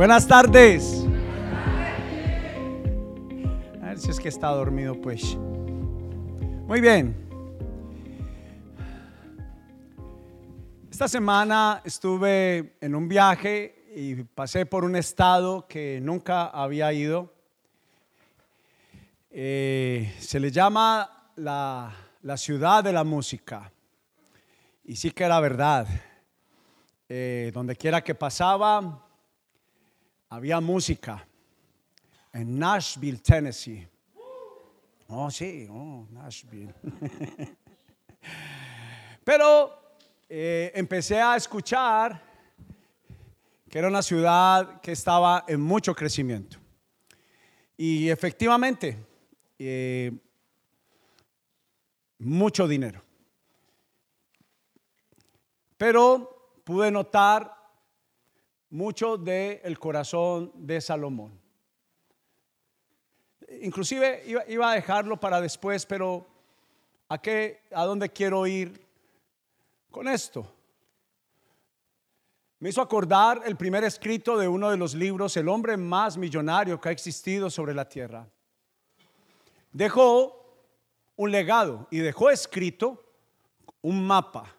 Buenas tardes. A ver si es que está dormido, pues. Muy bien. Esta semana estuve en un viaje y pasé por un estado que nunca había ido. Eh, se le llama la, la ciudad de la música. Y sí que era verdad. Eh, donde quiera que pasaba, había música. En Nashville, Tennessee. Oh, sí, oh, Nashville. Pero eh, empecé a escuchar que era una ciudad que estaba en mucho crecimiento. Y efectivamente, eh, mucho dinero. Pero pude notar mucho del corazón de Salomón. Inclusive iba, a dejarlo para después, pero ¿a qué, a dónde quiero ir con esto? Me hizo acordar el primer escrito de uno de los libros, El hombre más millonario que ha existido sobre la tierra. Dejó un legado y dejó escrito un mapa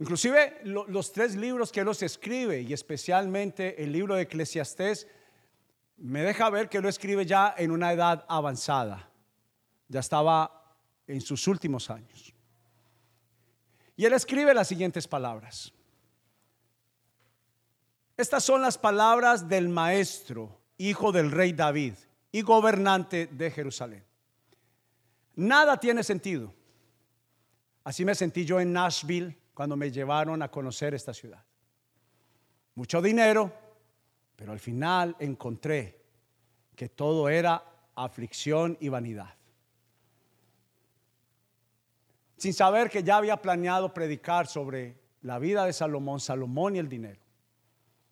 Inclusive los tres libros que él los escribe y especialmente el libro de Eclesiastés me deja ver que lo escribe ya en una edad avanzada. Ya estaba en sus últimos años. Y él escribe las siguientes palabras. Estas son las palabras del maestro, hijo del rey David y gobernante de Jerusalén. Nada tiene sentido. Así me sentí yo en Nashville cuando me llevaron a conocer esta ciudad. Mucho dinero, pero al final encontré que todo era aflicción y vanidad. Sin saber que ya había planeado predicar sobre la vida de Salomón, Salomón y el dinero.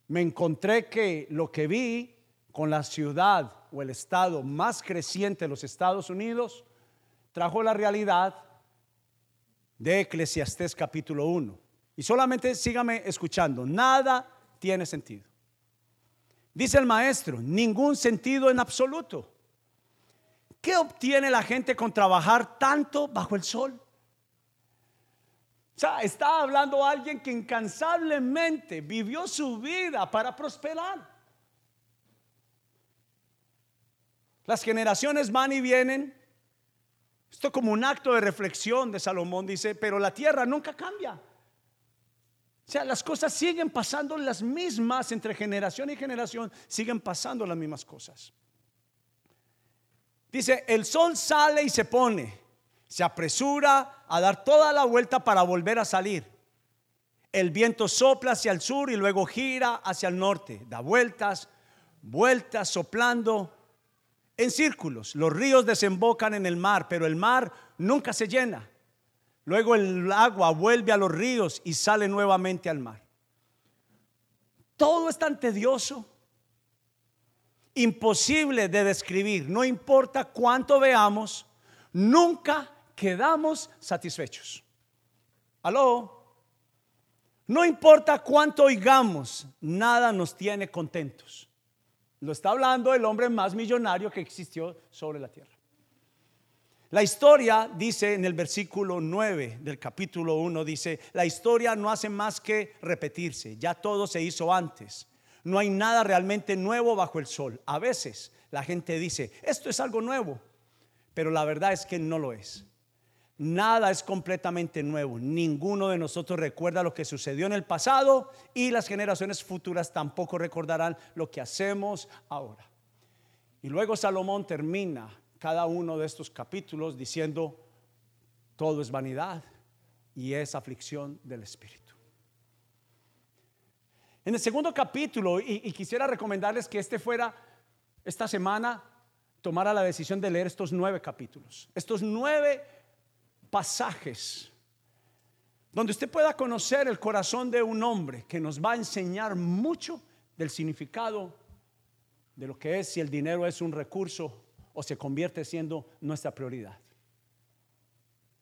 Me encontré que lo que vi con la ciudad o el estado más creciente de los Estados Unidos trajo la realidad de Eclesiastés capítulo 1. Y solamente sígame escuchando, nada tiene sentido. Dice el maestro, ningún sentido en absoluto. ¿Qué obtiene la gente con trabajar tanto bajo el sol? O sea, está hablando alguien que incansablemente vivió su vida para prosperar. Las generaciones van y vienen, esto como un acto de reflexión de Salomón dice, pero la tierra nunca cambia. O sea, las cosas siguen pasando las mismas entre generación y generación, siguen pasando las mismas cosas. Dice, el sol sale y se pone, se apresura a dar toda la vuelta para volver a salir. El viento sopla hacia el sur y luego gira hacia el norte, da vueltas, vueltas, soplando en círculos. Los ríos desembocan en el mar, pero el mar nunca se llena. Luego el agua vuelve a los ríos y sale nuevamente al mar. Todo es tan tedioso, imposible de describir. No importa cuánto veamos, nunca quedamos satisfechos. Aló. No importa cuánto oigamos, nada nos tiene contentos. Lo está hablando el hombre más millonario que existió sobre la tierra. La historia dice en el versículo 9 del capítulo 1, dice, la historia no hace más que repetirse, ya todo se hizo antes. No hay nada realmente nuevo bajo el sol. A veces la gente dice, esto es algo nuevo, pero la verdad es que no lo es. Nada es completamente nuevo. Ninguno de nosotros recuerda lo que sucedió en el pasado y las generaciones futuras tampoco recordarán lo que hacemos ahora. Y luego Salomón termina cada uno de estos capítulos diciendo, todo es vanidad y es aflicción del Espíritu. En el segundo capítulo, y, quisiera recomendarles que este fuera, esta semana, tomara la decisión de leer estos nueve capítulos. Estos nueve pasajes donde usted pueda conocer el corazón de un hombre que nos va a enseñar mucho del significado de lo que es si el dinero es un recurso o se convierte siendo nuestra prioridad.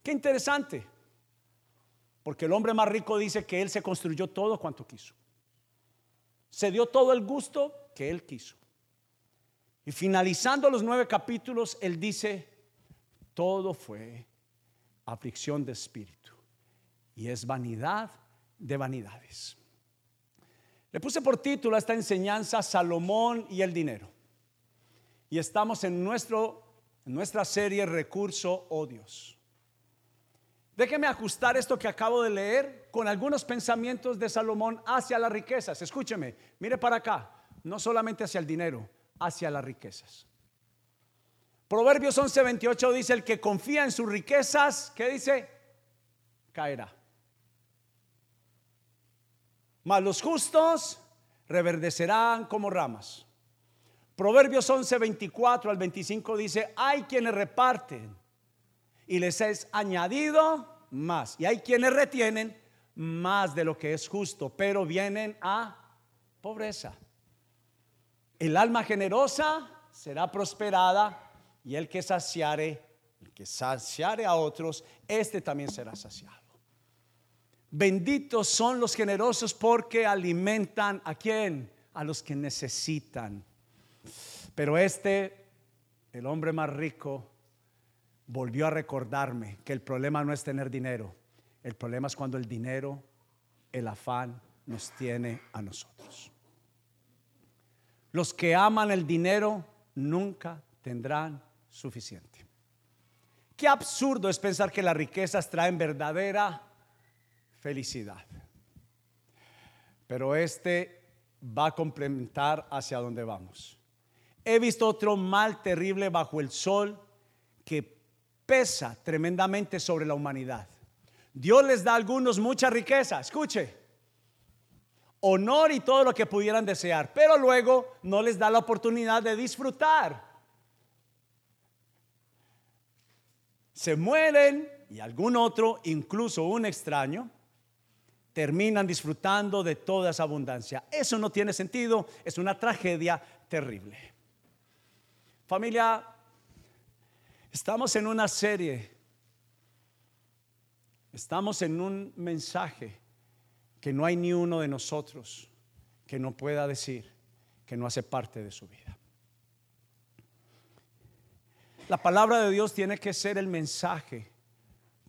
Qué interesante, porque el hombre más rico dice que él se construyó todo cuanto quiso. se dio todo el gusto que él quiso. Y finalizando los nueve capítulos, él dice, todo fue aflicción de espíritu y es vanidad de vanidades. Le puse por título a esta enseñanza Salomón y el dinero. Y estamos en, nuestro, nuestra serie Recurso o Dios. Déjeme ajustar esto que acabo de leer con algunos pensamientos de Salomón hacia las riquezas. Escúcheme, mire para acá, no solamente hacia el dinero, hacia las riquezas. Proverbios 11:28 dice, el que confía en sus riquezas, ¿qué dice? Caerá. Mas los justos reverdecerán como ramas. Proverbios 11:24 al 25 dice, hay quienes reparten y les es añadido más. Y hay quienes retienen más de lo que es justo, pero vienen a pobreza. El alma generosa será prosperada y el que saciare, el que saciare a otros, este también será saciado. Benditos son los generosos porque alimentan a quién? A los que necesitan. Pero este, el hombre más rico, volvió a recordarme que el problema no es tener dinero, el problema es cuando el dinero, el afán nos tiene a nosotros. Los que aman el dinero nunca tendrán suficiente. Qué absurdo es pensar que las riquezas traen verdadera felicidad. Pero este va a complementar hacia donde vamos. He visto otro mal terrible bajo el sol que pesa tremendamente sobre la humanidad. Dios les da a algunos mucha riqueza, escuche, honor y todo lo que pudieran desear, pero luego no les da la oportunidad de disfrutar. Se mueren y algún otro, incluso un extraño, terminan disfrutando de toda esa abundancia. Eso no tiene sentido, es una tragedia terrible. Familia, Estamos en una serie, estamos en un mensaje que no hay ni uno de nosotros que no pueda decir que no hace parte de su vida. La palabra de Dios tiene que ser el mensaje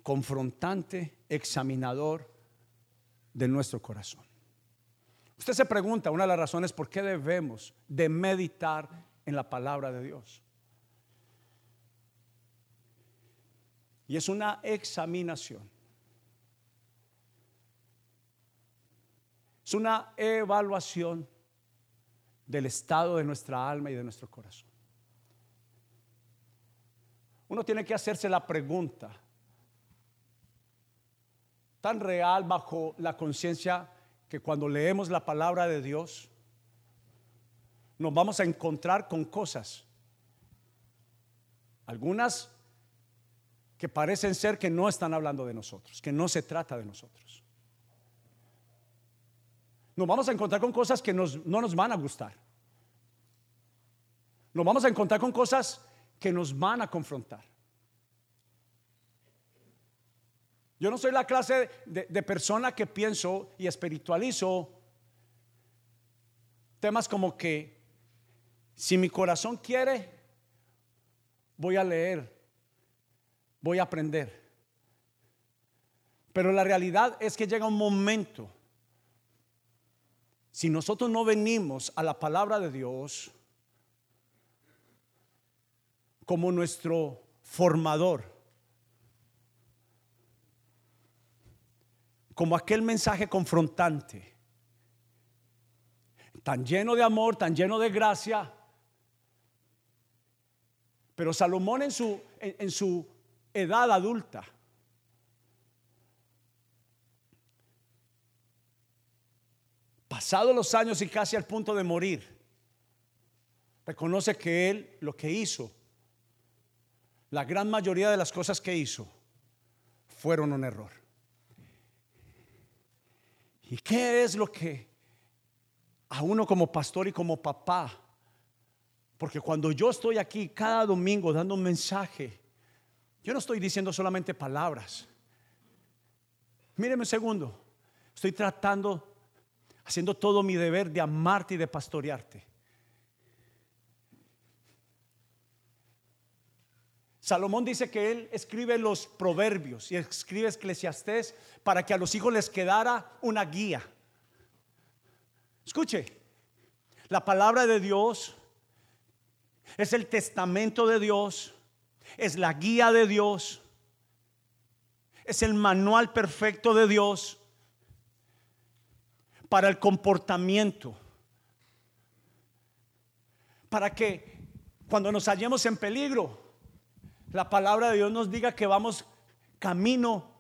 confrontante, examinador de nuestro corazón. Usted se pregunta, una de las razones por qué debemos de meditar en la palabra de Dios. Y es una examinación. Es una evaluación del estado de nuestra alma y de nuestro corazón. Uno tiene que hacerse la pregunta, tan real bajo la conciencia que cuando leemos la palabra de Dios, nos vamos a encontrar con cosas, algunas que parecen ser que no están hablando de nosotros, que no se trata de nosotros. Nos vamos a encontrar con cosas que no nos van a gustar. Nos vamos a encontrar con cosas que nos van a confrontar. Yo no soy la clase de, persona que pienso y espiritualizo temas como que si mi corazón quiere, voy a leer voy a aprender. Pero la realidad es que llega un momento, si nosotros no venimos a la palabra de Dios como nuestro formador, como aquel mensaje confrontante, tan lleno de amor, tan lleno de gracia, pero Salomón en su, en, su edad adulta. Pasados los años y casi al punto de morir, reconoce que él lo que hizo, la gran mayoría de las cosas que hizo, fueron un error. ¿Y qué es lo que a uno como pastor y como papá? Porque cuando yo estoy aquí cada domingo dando un mensaje, yo no estoy diciendo solamente palabras. Míreme un segundo. Estoy tratando haciendo todo mi deber de amarte y de pastorearte. Salomón dice que él escribe los proverbios y escribe Eclesiastés para que a los hijos les quedara una guía. Escuche, la palabra de Dios es el testamento de Dios, es la guía de Dios, es el manual perfecto de Dios para el comportamiento, para que cuando nos hallemos en peligro, la palabra de Dios nos diga que vamos camino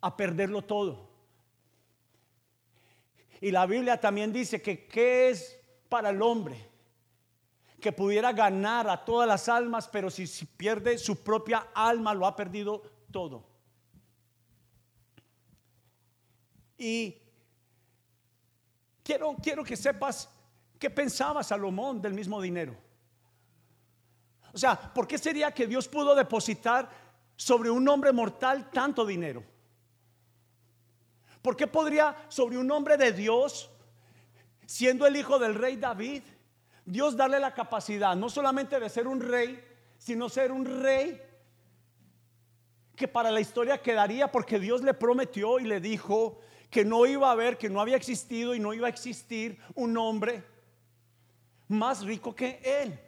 a perderlo todo. Y la Biblia también dice que qué es para el hombre que pudiera ganar a todas las almas, pero si, pierde su propia alma, lo ha perdido todo. Y quiero, quiero que sepas qué pensaba Salomón del mismo dinero. O sea, ¿por qué sería que Dios pudo depositar sobre un hombre mortal tanto dinero? ¿Por qué podría sobre un hombre de Dios, siendo el hijo del rey David, Dios darle la capacidad no solamente de ser un rey, sino ser un rey que para la historia quedaría porque Dios le prometió y le dijo que no iba a haber, que no había existido y no iba a existir un hombre más rico que él.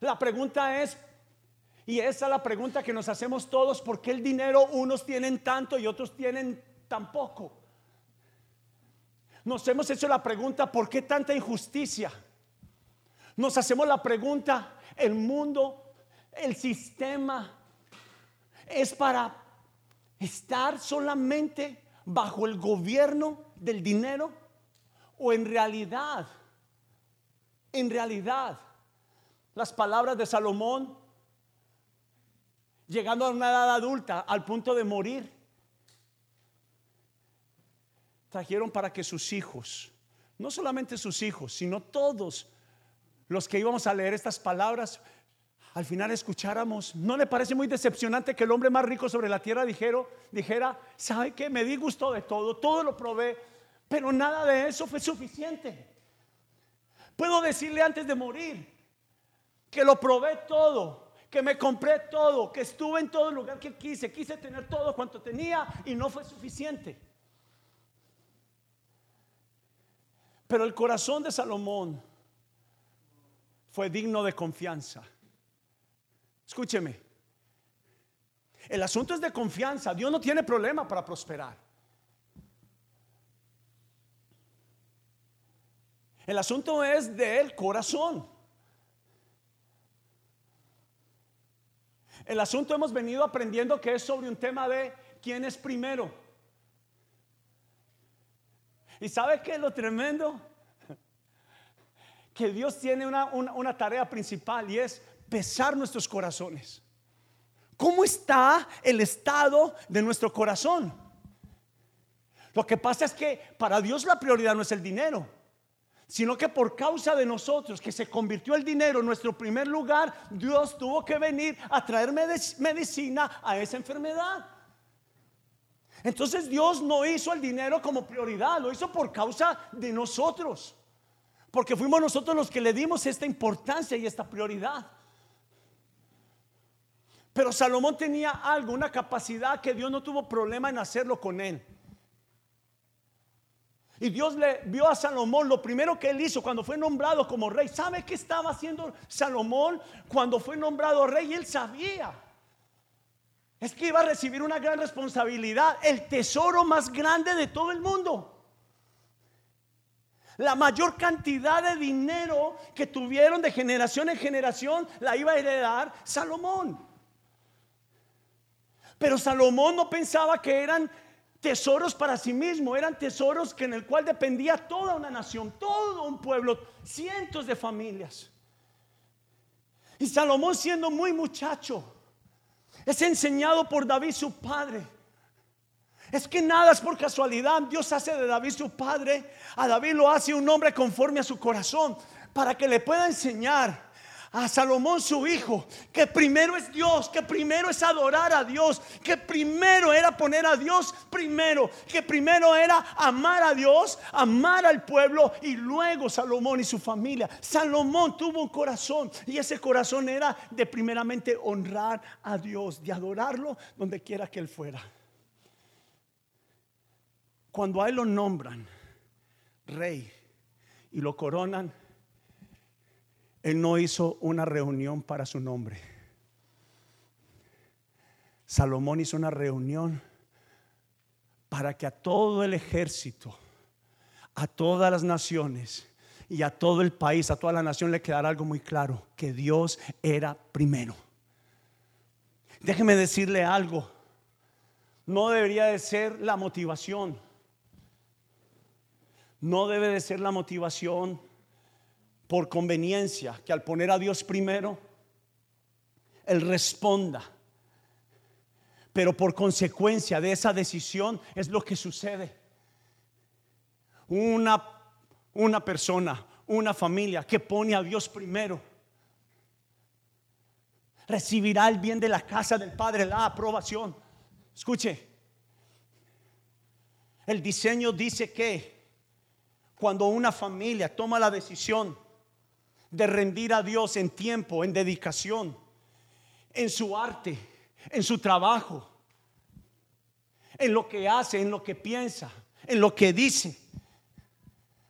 La pregunta es, y esa es la pregunta que nos hacemos todos, ¿por qué el dinero unos tienen tanto y otros tienen tan poco? Nos hemos hecho la pregunta, ¿por qué tanta injusticia? Nos hacemos la pregunta, el mundo, el sistema, es para estar solamente bajo el gobierno del dinero o en realidad, en realidad, las palabras de Salomón, llegando a una edad adulta, al punto de morir, trajeron para que sus hijos, no solamente sus hijos, sino todos los que íbamos a leer estas palabras, al final escucháramos, ¿no le parece muy decepcionante que el hombre más rico sobre la tierra dijera, ¿sabe qué? Me di gusto de todo, todo lo probé, pero nada de eso fue suficiente. Puedo decirle antes de morir, que lo probé todo, que me compré todo, que estuve en todo lugar que quise, quise tener todo cuanto tenía y no fue suficiente. Pero el corazón de Salomón fue digno de confianza. Escúcheme, el asunto es de confianza. Dios no tiene problema para prosperar. El asunto es del corazón. El asunto hemos venido aprendiendo que es sobre un tema de quién es primero. ¿Y sabe qué lo tremendo? Que Dios tiene una, una tarea principal y es pesar nuestros corazones. ¿Cómo está el estado de nuestro corazón? Lo que pasa es que para Dios la prioridad no es el dinero sino que por causa de nosotros, que se convirtió el dinero en nuestro primer lugar, Dios tuvo que venir a traer medicina a esa enfermedad. Entonces Dios no hizo el dinero como prioridad, lo hizo por causa de nosotros, porque fuimos nosotros los que le dimos esta importancia y esta prioridad. Pero Salomón tenía algo, una capacidad que Dios no tuvo problema en hacerlo con él. Y Dios le vio a Salomón, lo primero que él hizo cuando fue nombrado como rey. ¿Sabe qué estaba haciendo Salomón cuando fue nombrado rey? Él sabía. Es que iba a recibir una gran responsabilidad, el tesoro más grande de todo el mundo. La mayor cantidad de dinero que tuvieron de generación en generación la iba a heredar Salomón. Pero Salomón no pensaba que eran tesoros para sí mismo, eran tesoros que en el cual dependía toda una nación, todo un pueblo, cientos de familias. Y Salomón siendo muy muchacho, es enseñado por David su padre. Es que nada es por casualidad. Dios hace de David su padre. A David lo hace un hombre conforme a su corazón para que le pueda enseñar a Salomón su hijo, que primero es Dios, que primero es adorar a Dios, que primero era poner a Dios primero, que primero era amar a Dios, amar al pueblo y luego Salomón y su familia. Salomón tuvo un corazón y ese corazón era de primeramente honrar a Dios, de adorarlo donde quiera que él fuera. Cuando a él lo nombran rey y lo coronan, él no hizo una reunión para su nombre. Salomón hizo una reunión para que a todo el ejército, a todas las naciones y a todo el país, a toda la nación le quedara algo muy claro, que Dios era primero. Déjeme decirle algo, no debería de ser la motivación, no debe de ser la motivación por conveniencia, que al poner a Dios primero, Él responda. Pero por consecuencia de esa decisión es lo que sucede. Una, una persona, una familia que pone a Dios primero, recibirá el bien de la casa del Padre, la aprobación. Escuche, el diseño dice que cuando una familia toma la decisión de rendir a Dios en tiempo, en dedicación, en su arte, en su trabajo, en lo que hace, en lo que piensa, en lo que dice.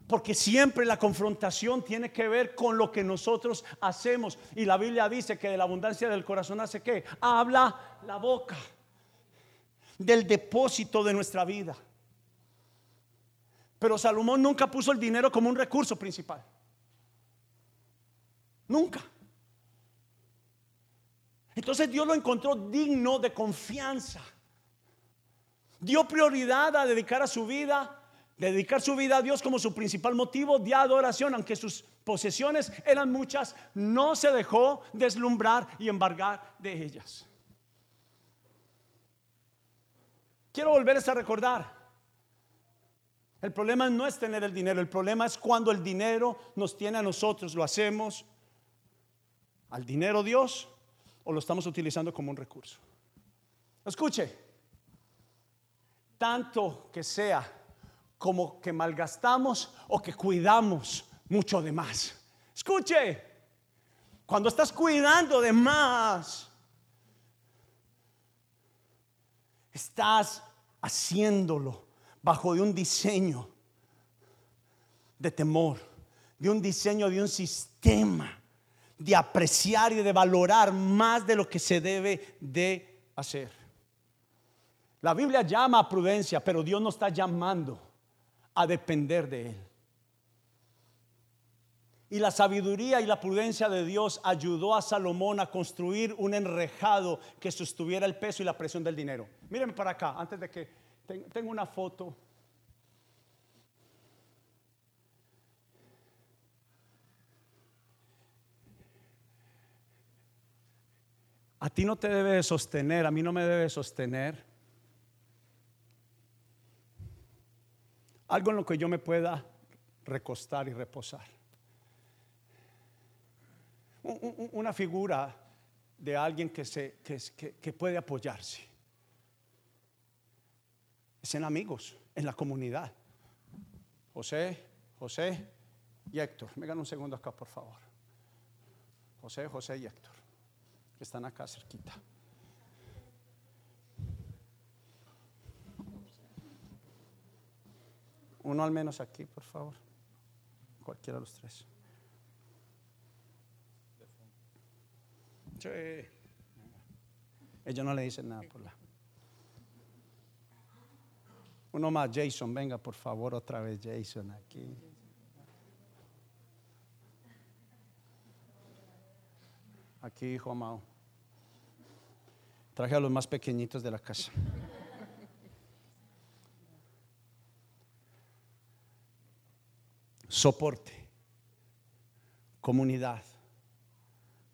Porque siempre la confrontación tiene que ver con lo que nosotros hacemos. Y la Biblia dice que de la abundancia del corazón hace que habla la boca del depósito de nuestra vida. Pero Salomón nunca puso el dinero como un recurso principal. Nunca. Entonces Dios lo encontró digno de confianza. Dio prioridad a dedicar a su vida, dedicar su vida a Dios como su principal motivo de adoración, aunque sus posesiones eran muchas, no se dejó deslumbrar y embargar de ellas. Quiero volverles a recordar, el problema no es tener el dinero, el problema es cuando el dinero nos tiene a nosotros, lo hacemos al dinero Dios o lo estamos utilizando como un recurso. Escuche, tanto que sea como que malgastamos o que cuidamos mucho de más. Escuche, cuando estás cuidando de más, estás haciéndolo bajo de un diseño de temor, de un diseño de un sistema de apreciar y de valorar más de lo que se debe de hacer. La Biblia llama a prudencia, pero Dios no está llamando a depender de Él. Y la sabiduría y la prudencia de Dios ayudó a Salomón a construir un enrejado que sostuviera el peso y la presión del dinero. Mírenme para acá, antes de que tengo una foto A ti no te debe sostener, a mí no me debe sostener. Algo en lo que yo me pueda recostar y reposar. Una figura de alguien que, se, que, puede apoyarse. Es en amigos, en la comunidad. José, José y Héctor. Me un segundo acá, por favor. José, José y Héctor están acá cerquita. Uno al menos aquí, por favor. Cualquiera de los tres. Ellos no le dicen nada por la. Uno más, Jason, venga por favor otra vez, Jason, aquí. Aquí, hijo amado. Traje a los más pequeñitos de la casa. Soporte, comunidad,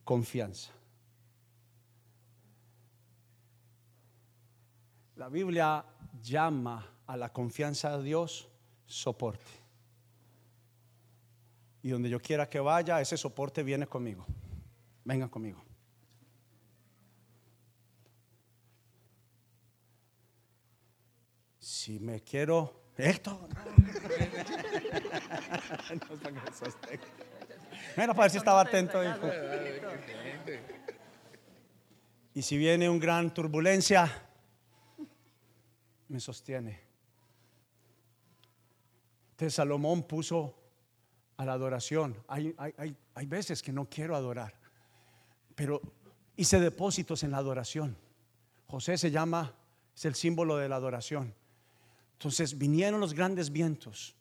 confianza. La Biblia llama a la confianza de Dios soporte. Y donde yo quiera que vaya, ese soporte viene conmigo. Vengan conmigo. Si me quiero. Héctor. Mira para ver si estaba atento. Y si viene una gran turbulencia, me sostiene. Entonces Salomón puso a la adoración. Hay, hay, hay veces que no quiero adorar, pero hice depósitos en la adoración. José se llama, es el símbolo de la adoración. Entonces vinieron los grandes vientos,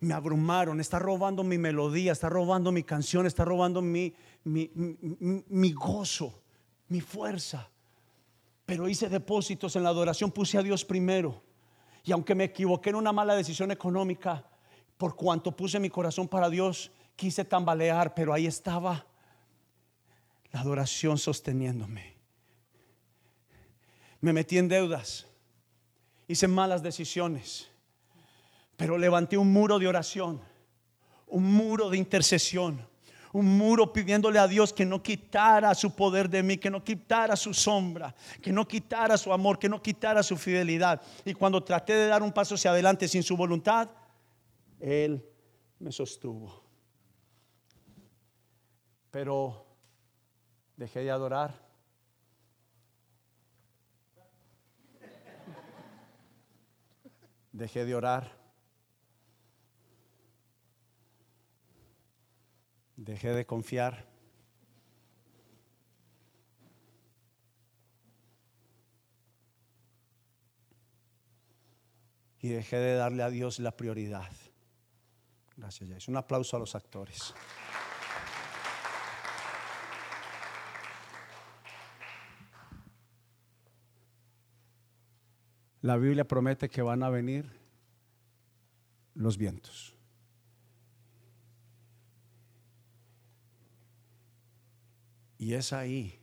me abrumaron, está robando mi melodía, está robando mi canción, está robando mi, mi, mi, gozo, mi fuerza. Pero hice depósitos en la adoración, puse a Dios primero. Y aunque me equivoqué en una mala decisión económica, por cuanto puse mi corazón para Dios, quise tambalear, pero ahí estaba la adoración sosteniéndome. Me metí en deudas hice malas decisiones, pero levanté un muro de oración, un muro de intercesión, un muro pidiéndole a Dios que no quitara su poder de mí, que no quitara su sombra, que no quitara su amor, que no quitara su fidelidad. Y cuando traté de dar un paso hacia adelante sin su voluntad, Él me sostuvo. Pero dejé de adorar dejé de orar, dejé de confiar. Y dejé de darle a Dios la prioridad. Gracias, Jason. Un aplauso a los actores. La Biblia promete que van a venir los vientos. Y es ahí,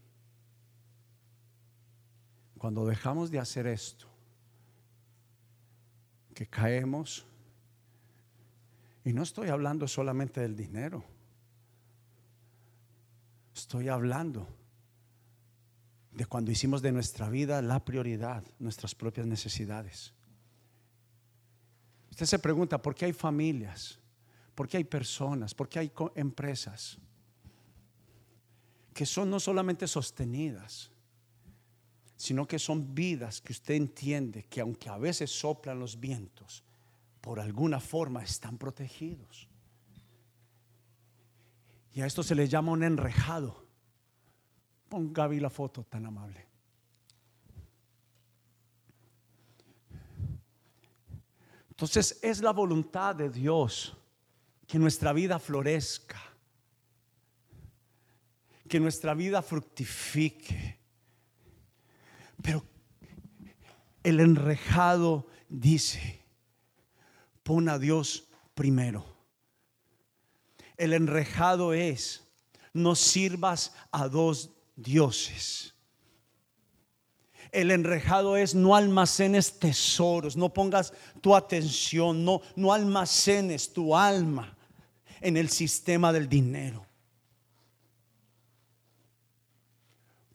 cuando dejamos de hacer esto, que caemos, y no estoy hablando solamente del dinero, estoy hablando de cuando hicimos de nuestra vida la prioridad, nuestras propias necesidades. Usted se pregunta, ¿por qué hay familias? ¿Por qué hay personas? ¿Por qué hay empresas? Que son no solamente sostenidas, sino que son vidas que usted entiende que aunque a veces soplan los vientos, por alguna forma están protegidos. Y a esto se le llama un enrejado. Pon Gaby la foto tan amable. Entonces es la voluntad de Dios que nuestra vida florezca, que nuestra vida fructifique. Pero el enrejado dice, pon a Dios primero. El enrejado es, no sirvas a dos dioses. El enrejado es no almacenes tesoros, no pongas tu atención, no, no almacenes tu alma en el sistema del dinero.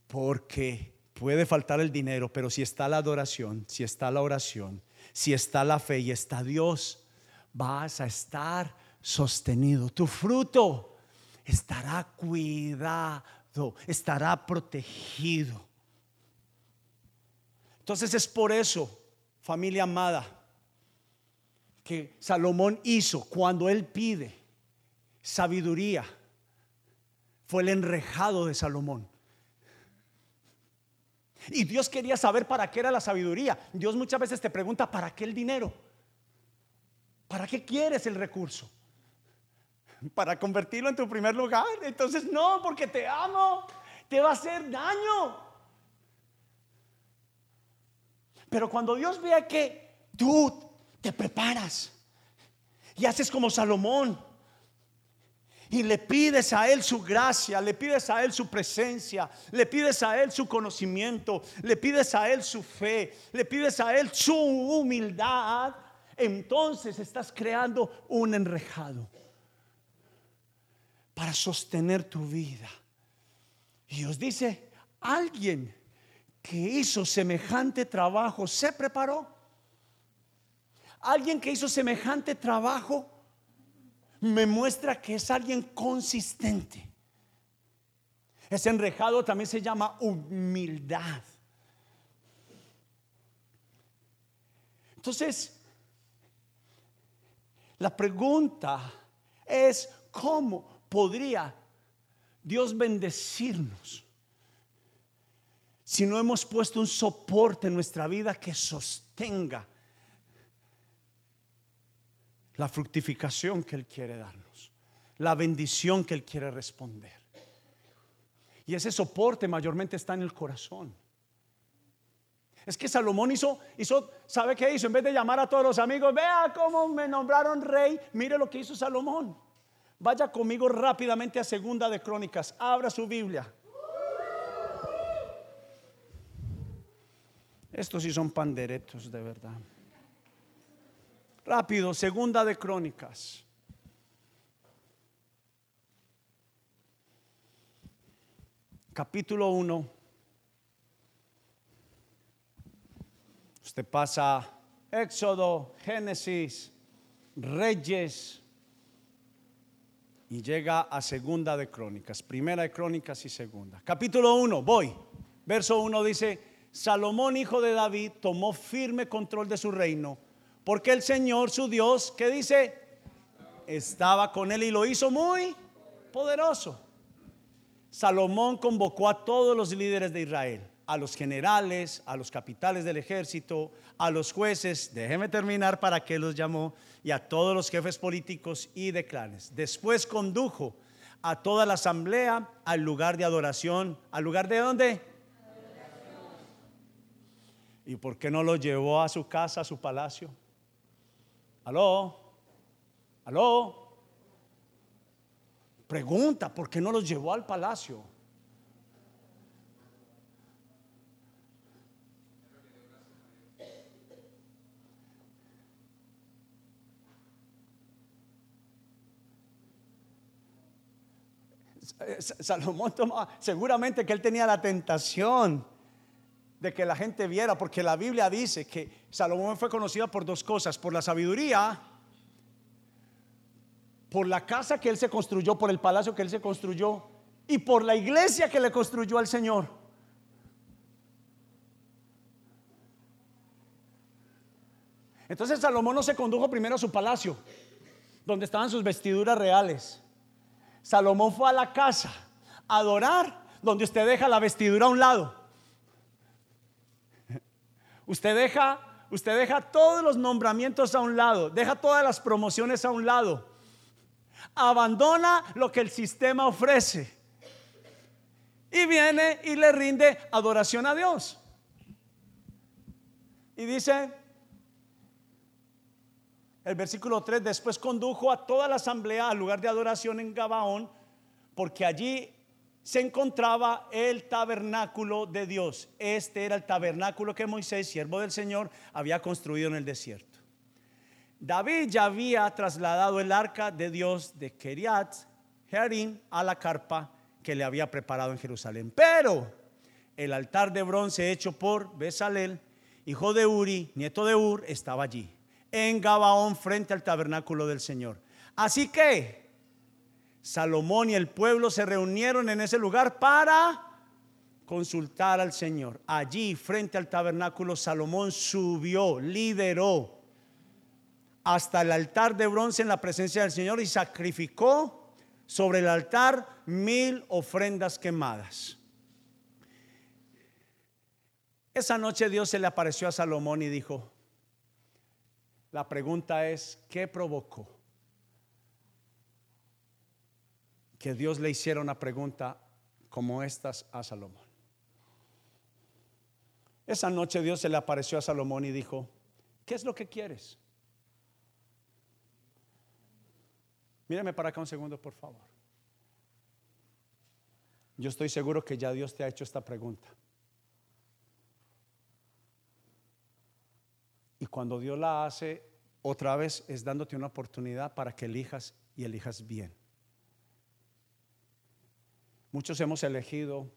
Porque puede faltar el dinero, pero si está la adoración, si está la oración, si está la fe y está Dios, vas a estar sostenido. Tu fruto estará cuidado estará protegido. Entonces es por eso, familia amada, que Salomón hizo cuando él pide sabiduría. Fue el enrejado de Salomón. Y Dios quería saber para qué era la sabiduría. Dios muchas veces te pregunta, ¿para qué el dinero? ¿Para qué quieres el recurso? Para convertirlo en tu primer lugar. Entonces, no, porque te amo, te va a hacer daño. Pero cuando Dios vea que tú te preparas y haces como Salomón y le pides a Él su gracia, le pides a Él su presencia, le pides a Él su conocimiento, le pides a Él su fe, le pides a Él su humildad, entonces estás creando un enrejado para sostener tu vida. Y Dios dice, alguien que hizo semejante trabajo se preparó. Alguien que hizo semejante trabajo me muestra que es alguien consistente. Ese enrejado también se llama humildad. Entonces, la pregunta es, ¿cómo podría Dios bendecirnos si no hemos puesto un soporte en nuestra vida que sostenga la fructificación que Él quiere darnos, la bendición que Él quiere responder? Y ese soporte mayormente está en el corazón. Es que Salomón hizo, hizo, ¿sabe qué hizo? En vez de llamar a todos los amigos, vea cómo me nombraron rey, mire lo que hizo Salomón. Vaya conmigo rápidamente a Segunda de Crónicas, abra su Biblia. Estos sí son panderetos de verdad. Rápido, Segunda de Crónicas. Capítulo 1. Usted pasa Éxodo, Génesis, Reyes y llega a Segunda de Crónicas, Primera de Crónicas y Segunda. Capítulo 1, voy. Verso 1 dice, Salomón, hijo de David, tomó firme control de su reino, porque el Señor, su Dios, que dice, estaba con él y lo hizo muy poderoso. Salomón convocó a todos los líderes de Israel a los generales, a los capitales del ejército, a los jueces, déjeme terminar para qué los llamó, y a todos los jefes políticos y de clanes. Después condujo a toda la asamblea al lugar de adoración. ¿Al lugar de dónde? ¿Y por qué no lo llevó a su casa, a su palacio? ¿Aló? ¿Aló? Pregunta, ¿por qué no los llevó al palacio? Salomón tomaba, seguramente que él tenía la tentación de que la gente viera, porque la Biblia dice que Salomón fue conocido por dos cosas, por la sabiduría, por la casa que él se construyó, por el palacio que él se construyó y por la iglesia que le construyó al Señor. Entonces Salomón no se condujo primero a su palacio, donde estaban sus vestiduras reales. Salomón fue a la casa a adorar donde usted deja la vestidura a un lado. Usted deja, usted deja todos los nombramientos a un lado, deja todas las promociones a un lado. Abandona lo que el sistema ofrece. Y viene y le rinde adoración a Dios. Y dice, el versículo 3, después condujo a toda la asamblea al lugar de adoración en Gabaón, porque allí se encontraba el tabernáculo de Dios. Este era el tabernáculo que Moisés, siervo del Señor, había construido en el desierto. David ya había trasladado el arca de Dios de Keriat Jearim a la carpa que le había preparado en Jerusalén. Pero el altar de bronce hecho por Besalel, hijo de Uri, nieto de Ur, estaba allí en Gabaón frente al tabernáculo del Señor. Así que Salomón y el pueblo se reunieron en ese lugar para consultar al Señor. Allí frente al tabernáculo Salomón subió, lideró hasta el altar de bronce en la presencia del Señor y sacrificó sobre el altar mil ofrendas quemadas. Esa noche Dios se le apareció a Salomón y dijo, la pregunta es, ¿qué provocó? Que Dios le hiciera una pregunta como estas a Salomón. Esa noche Dios se le apareció a Salomón y dijo, ¿qué es lo que quieres? Mírame para acá un segundo, por favor. Yo estoy seguro que ya Dios te ha hecho esta pregunta. Cuando Dios la hace, otra vez es dándote una oportunidad para que elijas y elijas bien. Muchos hemos elegido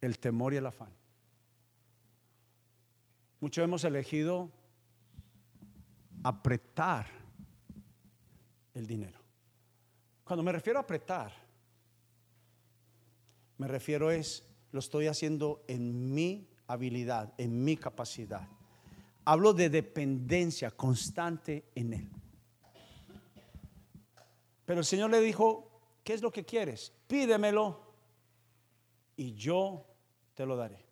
el temor y el afán. Muchos hemos elegido apretar el dinero. Cuando me refiero a apretar, me refiero es, lo estoy haciendo en mi habilidad, en mi capacidad. Hablo de dependencia constante en Él. Pero el Señor le dijo, ¿qué es lo que quieres? Pídemelo y yo te lo daré.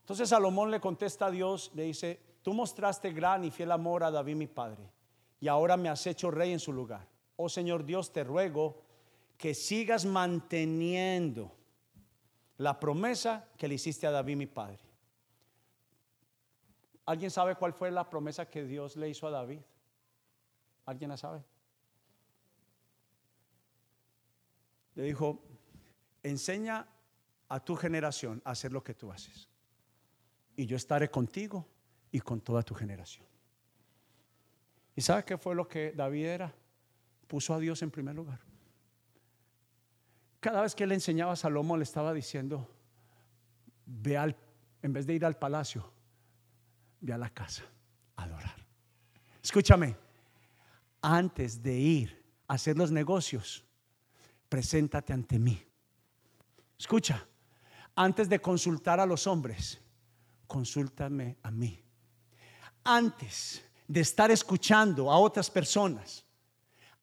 Entonces Salomón le contesta a Dios, le dice, tú mostraste gran y fiel amor a David mi padre, y ahora me has hecho rey en su lugar. Oh Señor Dios, te ruego que sigas manteniendo la promesa que le hiciste a David mi padre. ¿Alguien sabe cuál fue la promesa que Dios le hizo a David? ¿Alguien la sabe? Le dijo, enseña a tu generación a hacer lo que tú haces. Y yo estaré contigo y con toda tu generación. ¿Y sabe qué fue lo que David era? Puso a Dios en primer lugar. Cada vez que él enseñaba a Salomón le estaba diciendo, ve al, en vez de ir al palacio, ve a la casa a adorar. Escúchame, antes de ir a hacer los negocios, preséntate ante mí. Escucha, antes de consultar a los hombres, consúltame a mí. Antes de estar escuchando a otras personas,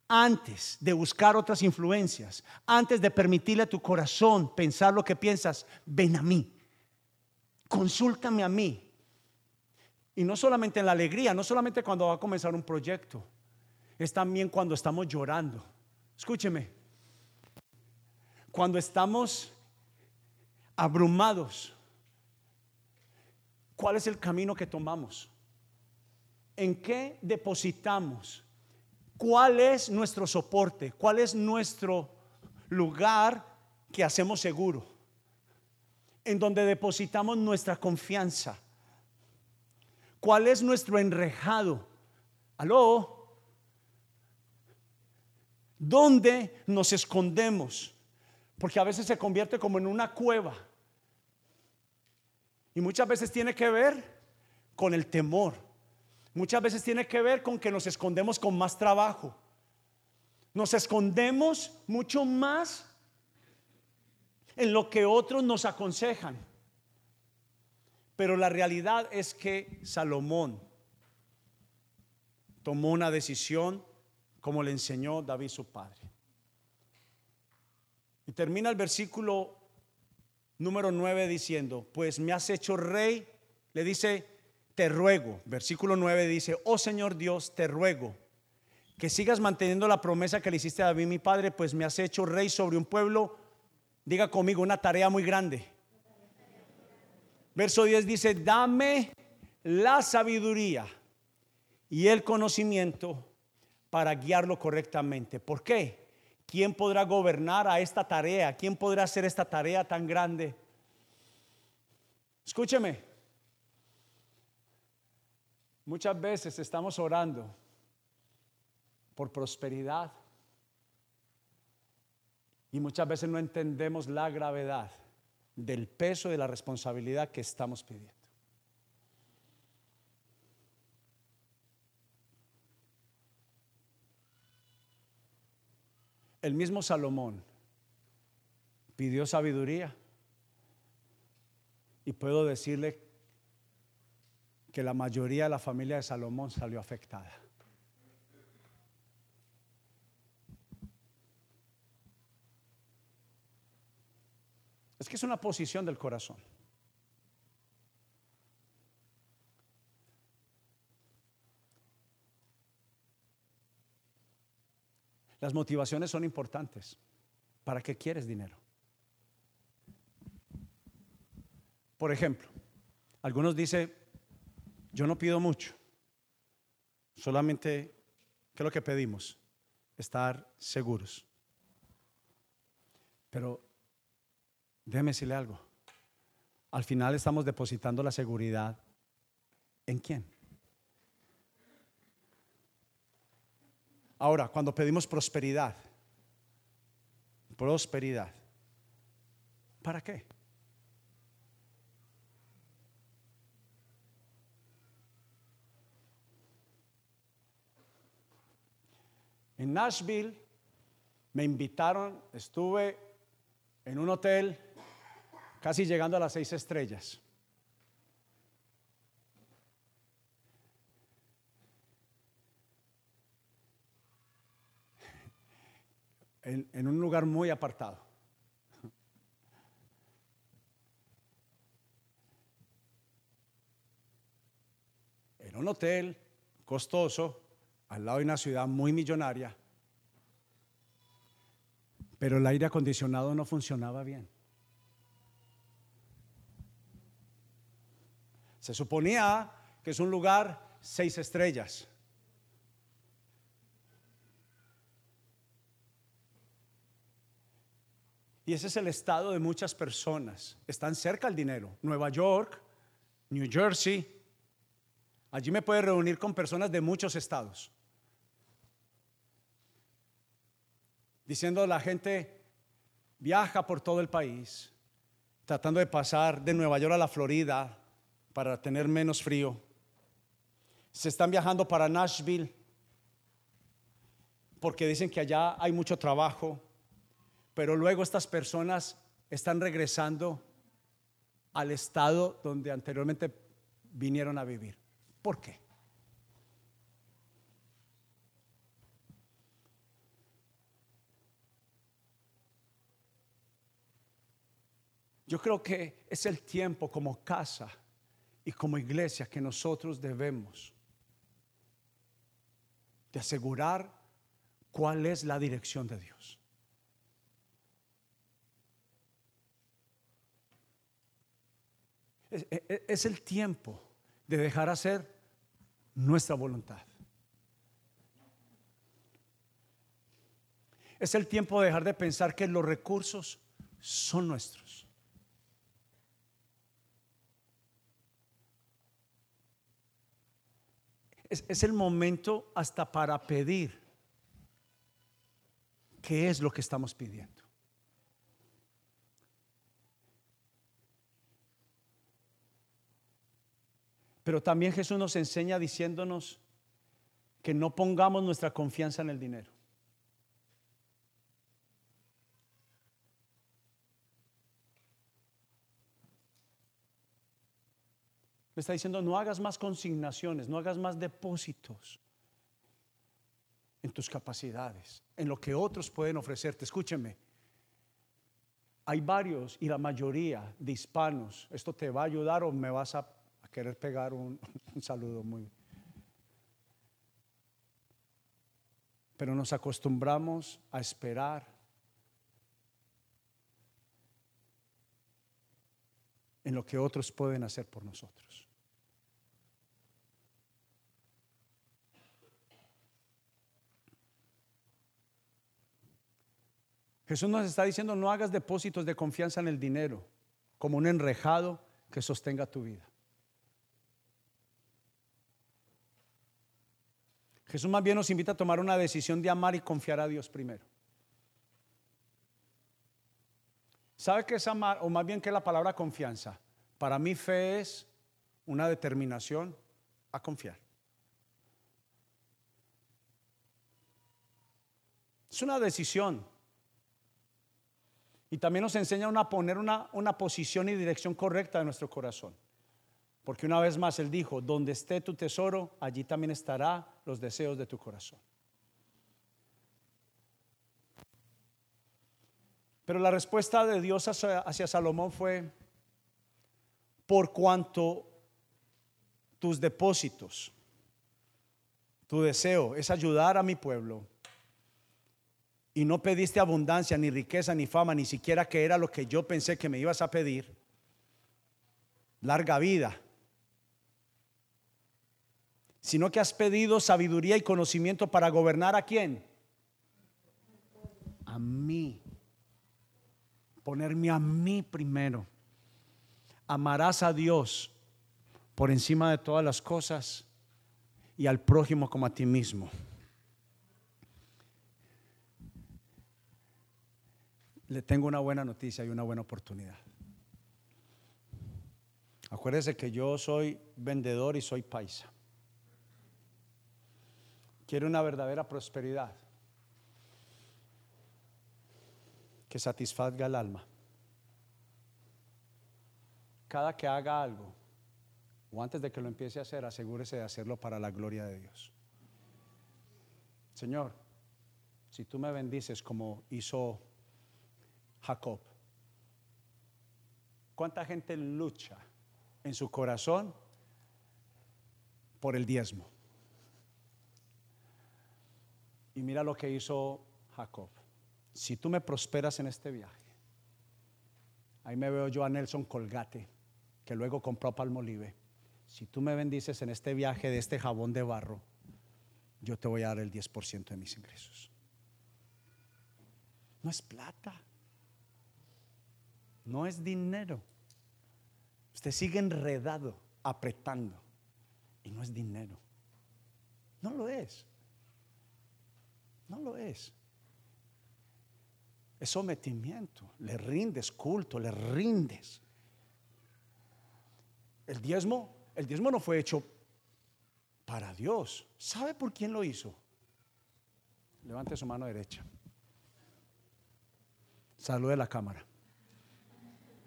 antes de buscar otras influencias, antes de permitirle a tu corazón pensar lo que piensas, ven a mí. Consúltame a mí. Y no solamente en la alegría, no solamente cuando va a comenzar un proyecto, es también cuando estamos llorando. Escúcheme, cuando estamos abrumados, ¿cuál es el camino que tomamos? ¿En qué depositamos? ¿Cuál es nuestro soporte? ¿Cuál es nuestro lugar que hacemos seguro? En donde depositamos nuestra confianza. ¿Cuál es nuestro enrejado? ¿Aló? ¿Dónde nos escondemos? Porque a veces se convierte como en una cueva. Y muchas veces tiene que ver con el temor. Muchas veces tiene que ver con que nos escondemos con más trabajo. Nos escondemos mucho más en lo que otros nos aconsejan. Pero la realidad es que Salomón tomó una decisión como le enseñó David su padre. Y termina el versículo número 9 diciendo, pues me has hecho rey, le dice, te ruego, versículo 9 dice, oh Señor Dios, te ruego que sigas manteniendo la promesa que le hiciste a David mi padre, pues me has hecho rey sobre un pueblo, diga conmigo, una tarea muy grande. Verso 10 dice, dame la sabiduría y el conocimiento para guiarlo correctamente. ¿Por qué? ¿Quién podrá gobernar a esta tarea? ¿Quién podrá hacer esta tarea tan grande? Escúcheme. Muchas veces estamos orando por prosperidad y muchas veces no entendemos la gravedad del peso de la responsabilidad que estamos pidiendo. El mismo Salomón pidió sabiduría y puedo decirle que la mayoría de la familia de Salomón salió afectada. Es que es una posición del corazón. Las motivaciones son importantes. ¿Para qué quieres dinero? Por ejemplo, algunos dicen, yo no pido mucho, solamente, ¿qué es lo que pedimos? Estar seguros. Pero déjeme decirle algo, al final estamos depositando la seguridad en quién? Ahora, cuando pedimos prosperidad, prosperidad, ¿para qué? En Nashville me invitaron, estuve en un hotel casi llegando a las seis estrellas. en, un lugar muy apartado. En un hotel costoso, al lado de una ciudad muy millonaria, pero el aire acondicionado no funcionaba bien. Se suponía que es un lugar seis estrellas. Y ese es el estado de muchas personas. Están cerca al dinero. Nueva York, New Jersey. Allí me puede reunir con personas de muchos estados. Diciendo la gente viaja por todo el país, tratando de pasar de Nueva York a la Florida para tener menos frío. Se están viajando para Nashville porque dicen que allá hay mucho trabajo pero luego estas personas están regresando al estado donde anteriormente vinieron a vivir. ¿Por qué? Yo creo que es el tiempo como casa y como iglesia que nosotros debemos de asegurar cuál es la dirección de Dios. Es, el tiempo de dejar hacer nuestra voluntad. Es el tiempo de dejar de pensar que los recursos son nuestros. Es, el momento hasta para pedir qué es lo que estamos pidiendo. Pero también Jesús nos enseña diciéndonos que no pongamos nuestra confianza en el dinero. Me está diciendo, no hagas más consignaciones, no hagas más depósitos en tus capacidades, en lo que otros pueden ofrecerte. Escúcheme, hay varios y la mayoría de hispanos, esto te va a ayudar o me vas a querer pegar un, saludo muy... Pero nos acostumbramos a esperar en lo que otros pueden hacer por nosotros. Jesús nos está diciendo, no hagas depósitos de confianza en el dinero como un enrejado que sostenga tu vida. Jesús más bien nos invita a tomar una decisión de amar y confiar a Dios primero. ¿Sabe qué es amar? O más bien que la palabra confianza. Para mí fe es una determinación a confiar. Es una decisión. Y también nos enseña a poner una, una posición y dirección correcta de nuestro corazón. Porque una vez más Él dijo, donde esté tu tesoro, allí también estará los deseos de tu corazón. Pero la respuesta de Dios hacia, Salomón fue, por cuanto tus depósitos, tu deseo es ayudar a mi pueblo, y no pediste abundancia, ni riqueza, ni fama, ni siquiera que era lo que yo pensé que me ibas a pedir, larga vida, sino que has pedido sabiduría y conocimiento para gobernar a quién? A mí. Ponerme a mí primero. Amarás a Dios por encima de todas las cosas y al prójimo como a ti mismo. Le tengo una buena noticia y una buena oportunidad. Acuérdese que yo soy vendedor y soy paisa quiere una verdadera prosperidad, que satisfaga el alma. Cada que haga algo, o antes de que lo empiece a hacer, asegúrese de hacerlo para la gloria de Dios. Señor, si tú me bendices como hizo Jacob, ¿cuánta gente lucha en su corazón por el diezmo? Y mira lo que hizo Jacob. Si tú me prosperas en este viaje, ahí me veo yo a Nelson Colgate, que luego compró Palmolive. Si tú me bendices en este viaje de este jabón de barro, yo te voy a dar el 10% de mis ingresos. No es plata. No es dinero. Usted sigue enredado, apretando. Y no es dinero. No lo es. No lo es. Es sometimiento. Le rindes culto, le rindes. El diezmo, el diezmo no fue hecho para Dios. ¿Sabe por quién lo hizo? Levante su mano derecha. Salude la cámara.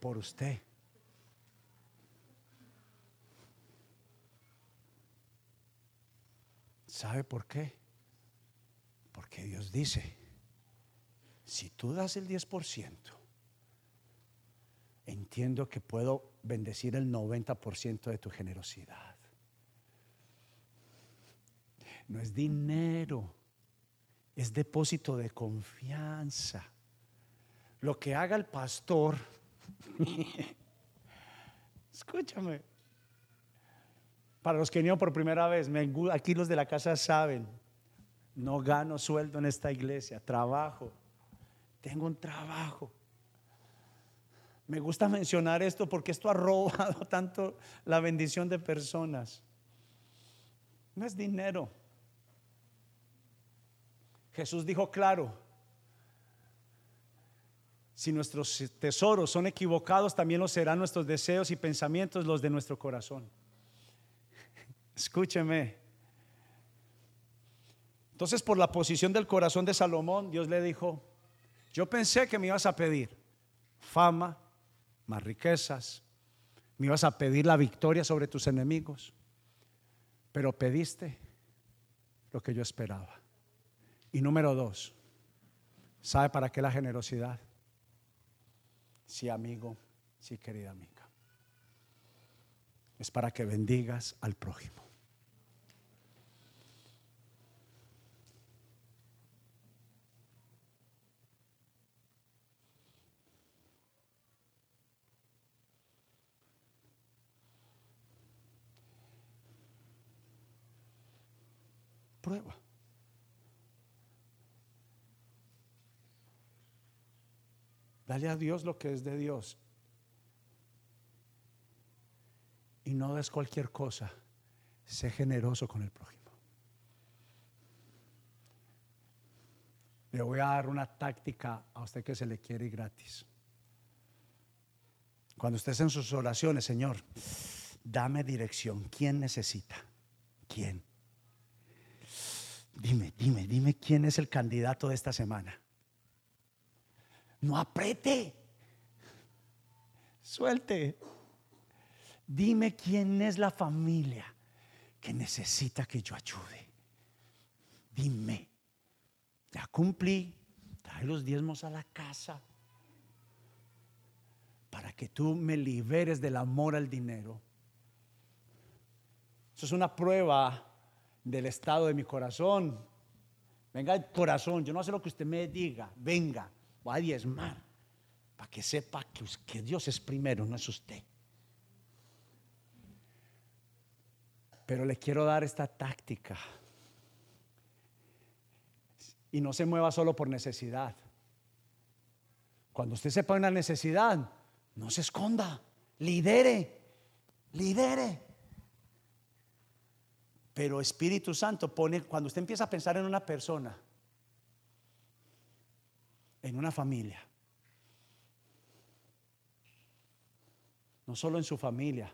Por usted. ¿Sabe por qué? Porque Dios dice, si tú das el 10%, entiendo que puedo bendecir el 90% de tu generosidad. No es dinero, es depósito de confianza. Lo que haga el pastor, escúchame, para los que vinieron por primera vez, aquí los de la casa saben, no gano sueldo en esta iglesia, trabajo, tengo un trabajo. Me gusta mencionar esto porque esto ha robado tanto la bendición de personas. No es dinero. Jesús dijo claro, si nuestros tesoros son equivocados, también lo serán nuestros deseos y pensamientos, los de nuestro corazón. Escúcheme. Entonces, por la posición del corazón de Salomón, Dios le dijo, yo pensé que me ibas a pedir fama, más riquezas, me ibas a pedir la victoria sobre tus enemigos, pero pediste lo que yo esperaba. Y número dos, ¿sabe para qué la generosidad? Sí, amigo, sí, querida amiga. Es para que bendigas al prójimo. Prueba. Dale a Dios lo que es de Dios. Y no des cualquier cosa. Sé generoso con el prójimo. Le voy a dar una táctica a usted que se le quiere gratis. Cuando estés en sus oraciones, Señor, dame dirección. ¿Quién necesita? ¿Quién? Dime, dime, dime quién es el candidato de esta semana. No apriete. Suelte. Dime quién es la familia que necesita que yo ayude. Dime. Ya cumplí. Trae los diezmos a la casa para que tú me liberes del amor al dinero. Eso es una prueba del estado de mi corazón. Venga el corazón, yo no sé lo que usted me diga, venga voy a diezmar para que sepa que, que Dios es primero, no es usted. Pero le quiero dar esta táctica. Y no se mueva solo por necesidad. Cuando usted sepa una necesidad, no se esconda, lidere, lidere. Pero Espíritu Santo pone, cuando usted empieza a pensar en una persona, en una familia. No solo en su familia,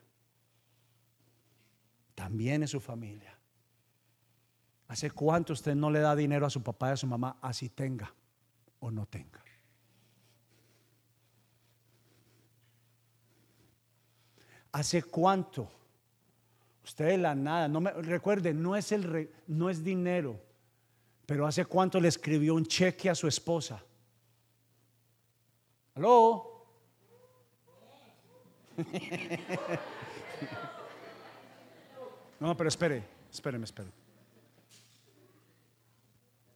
también en su familia. ¿Hace cuánto usted no le da dinero a su papá y a su mamá, así tenga o no tenga? ¿Hace cuánto? Usted de la nada, no me recuerde, no es el no es dinero, pero hace cuánto le escribió un cheque a su esposa ¿Aló? No, pero espere, espéreme, espéreme.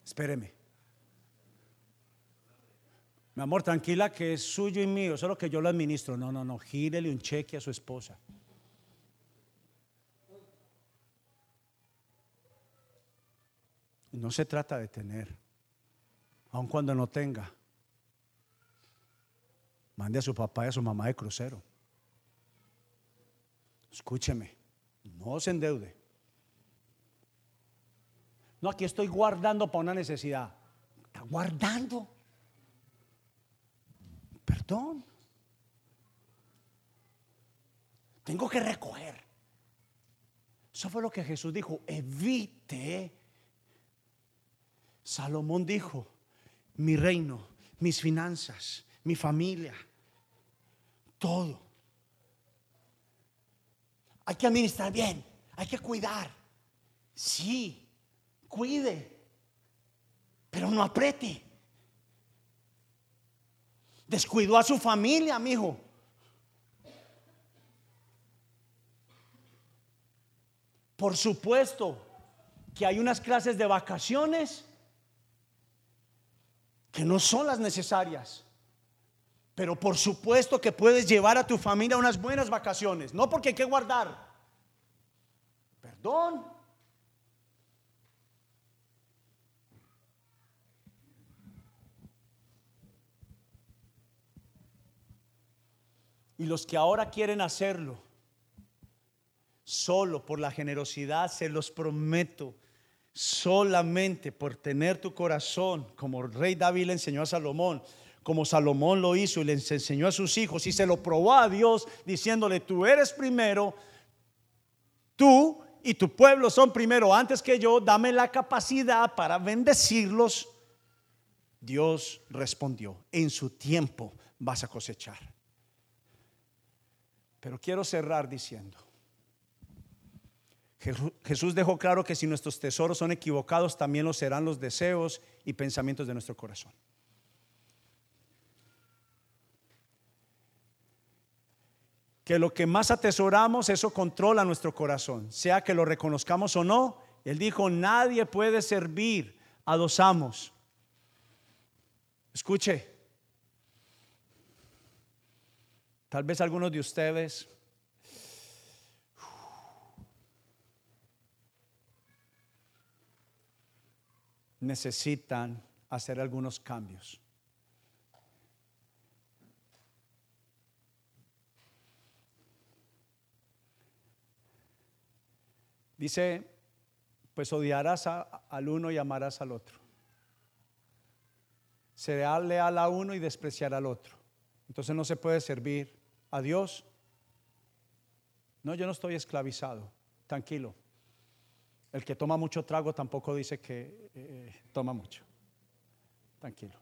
Espéreme. Mi amor, tranquila que es suyo y mío, solo que yo lo administro. No, no, no, gírele un cheque a su esposa. No se trata de tener, aun cuando no tenga. Mande a su papá y a su mamá de crucero. Escúcheme, no se endeude. No, aquí estoy guardando para una necesidad. Está guardando. Perdón. Tengo que recoger. Eso fue lo que Jesús dijo. Evite. Salomón dijo, mi reino, mis finanzas, mi familia, todo. Hay que administrar bien, hay que cuidar. Sí, cuide, pero no apriete. Descuidó a su familia, mi hijo. Por supuesto que hay unas clases de vacaciones que no son las necesarias. Pero por supuesto que puedes llevar a tu familia unas buenas vacaciones, no porque hay que guardar. Perdón. Y los que ahora quieren hacerlo, solo por la generosidad, se los prometo, solamente por tener tu corazón, como el rey David le enseñó a Salomón, como Salomón lo hizo y le enseñó a sus hijos y se lo probó a Dios diciéndole, tú eres primero, tú y tu pueblo son primero antes que yo, dame la capacidad para bendecirlos. Dios respondió, en su tiempo vas a cosechar. Pero quiero cerrar diciendo, Jesús dejó claro que si nuestros tesoros son equivocados, también lo serán los deseos y pensamientos de nuestro corazón. Que lo que más atesoramos, eso controla nuestro corazón, sea que lo reconozcamos o no. Él dijo, nadie puede servir a dos amos. Escuche, tal vez algunos de ustedes necesitan hacer algunos cambios. Dice, pues odiarás al uno y amarás al otro. Será leal a uno y despreciar al otro. Entonces no se puede servir a Dios. No, yo no estoy esclavizado. Tranquilo. El que toma mucho trago tampoco dice que eh, toma mucho. Tranquilo.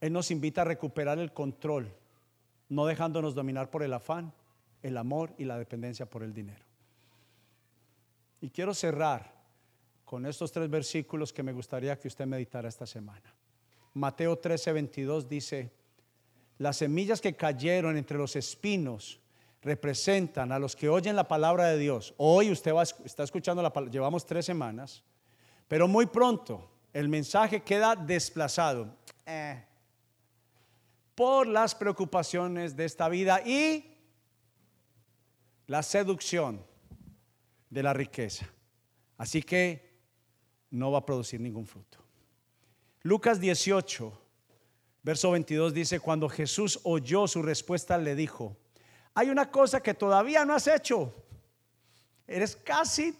Él nos invita a recuperar el control, no dejándonos dominar por el afán, el amor y la dependencia por el dinero. Y quiero cerrar con estos tres versículos que me gustaría que usted meditara esta semana. Mateo 13, 22 dice, las semillas que cayeron entre los espinos representan a los que oyen la palabra de Dios. Hoy usted está escuchando la palabra, llevamos tres semanas, pero muy pronto el mensaje queda desplazado eh, por las preocupaciones de esta vida y la seducción de la riqueza. Así que no va a producir ningún fruto. Lucas 18, verso 22 dice, cuando Jesús oyó su respuesta, le dijo, hay una cosa que todavía no has hecho. Eres casi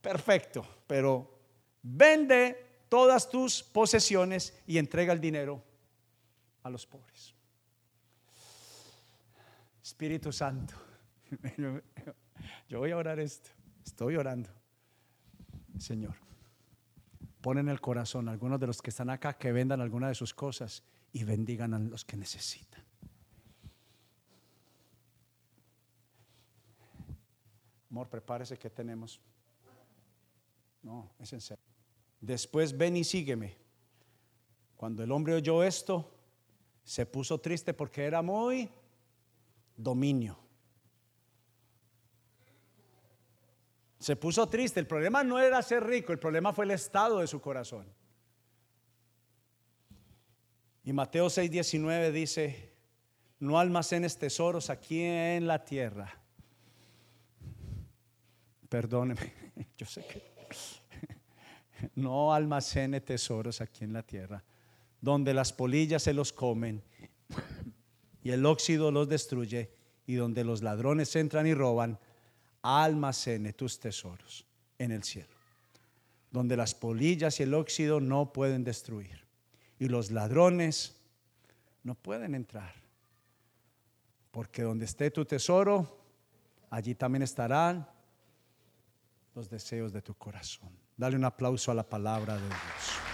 perfecto, pero vende todas tus posesiones y entrega el dinero a los pobres. Espíritu Santo, yo voy a orar esto, estoy orando. Señor, pon en el corazón algunos de los que están acá que vendan alguna de sus cosas y bendigan a los que necesitan. Amor, prepárese que tenemos. No, es en serio. Después ven y sígueme. Cuando el hombre oyó esto, se puso triste porque era muy dominio. Se puso triste. El problema no era ser rico, el problema fue el estado de su corazón. Y Mateo 6:19 dice, no almacenes tesoros aquí en la tierra. Perdóneme, yo sé que no almacene tesoros aquí en la tierra, donde las polillas se los comen y el óxido los destruye y donde los ladrones entran y roban, almacene tus tesoros en el cielo, donde las polillas y el óxido no pueden destruir y los ladrones no pueden entrar, porque donde esté tu tesoro, allí también estarán los deseos de tu corazón. Dale un aplauso a la palabra de Dios.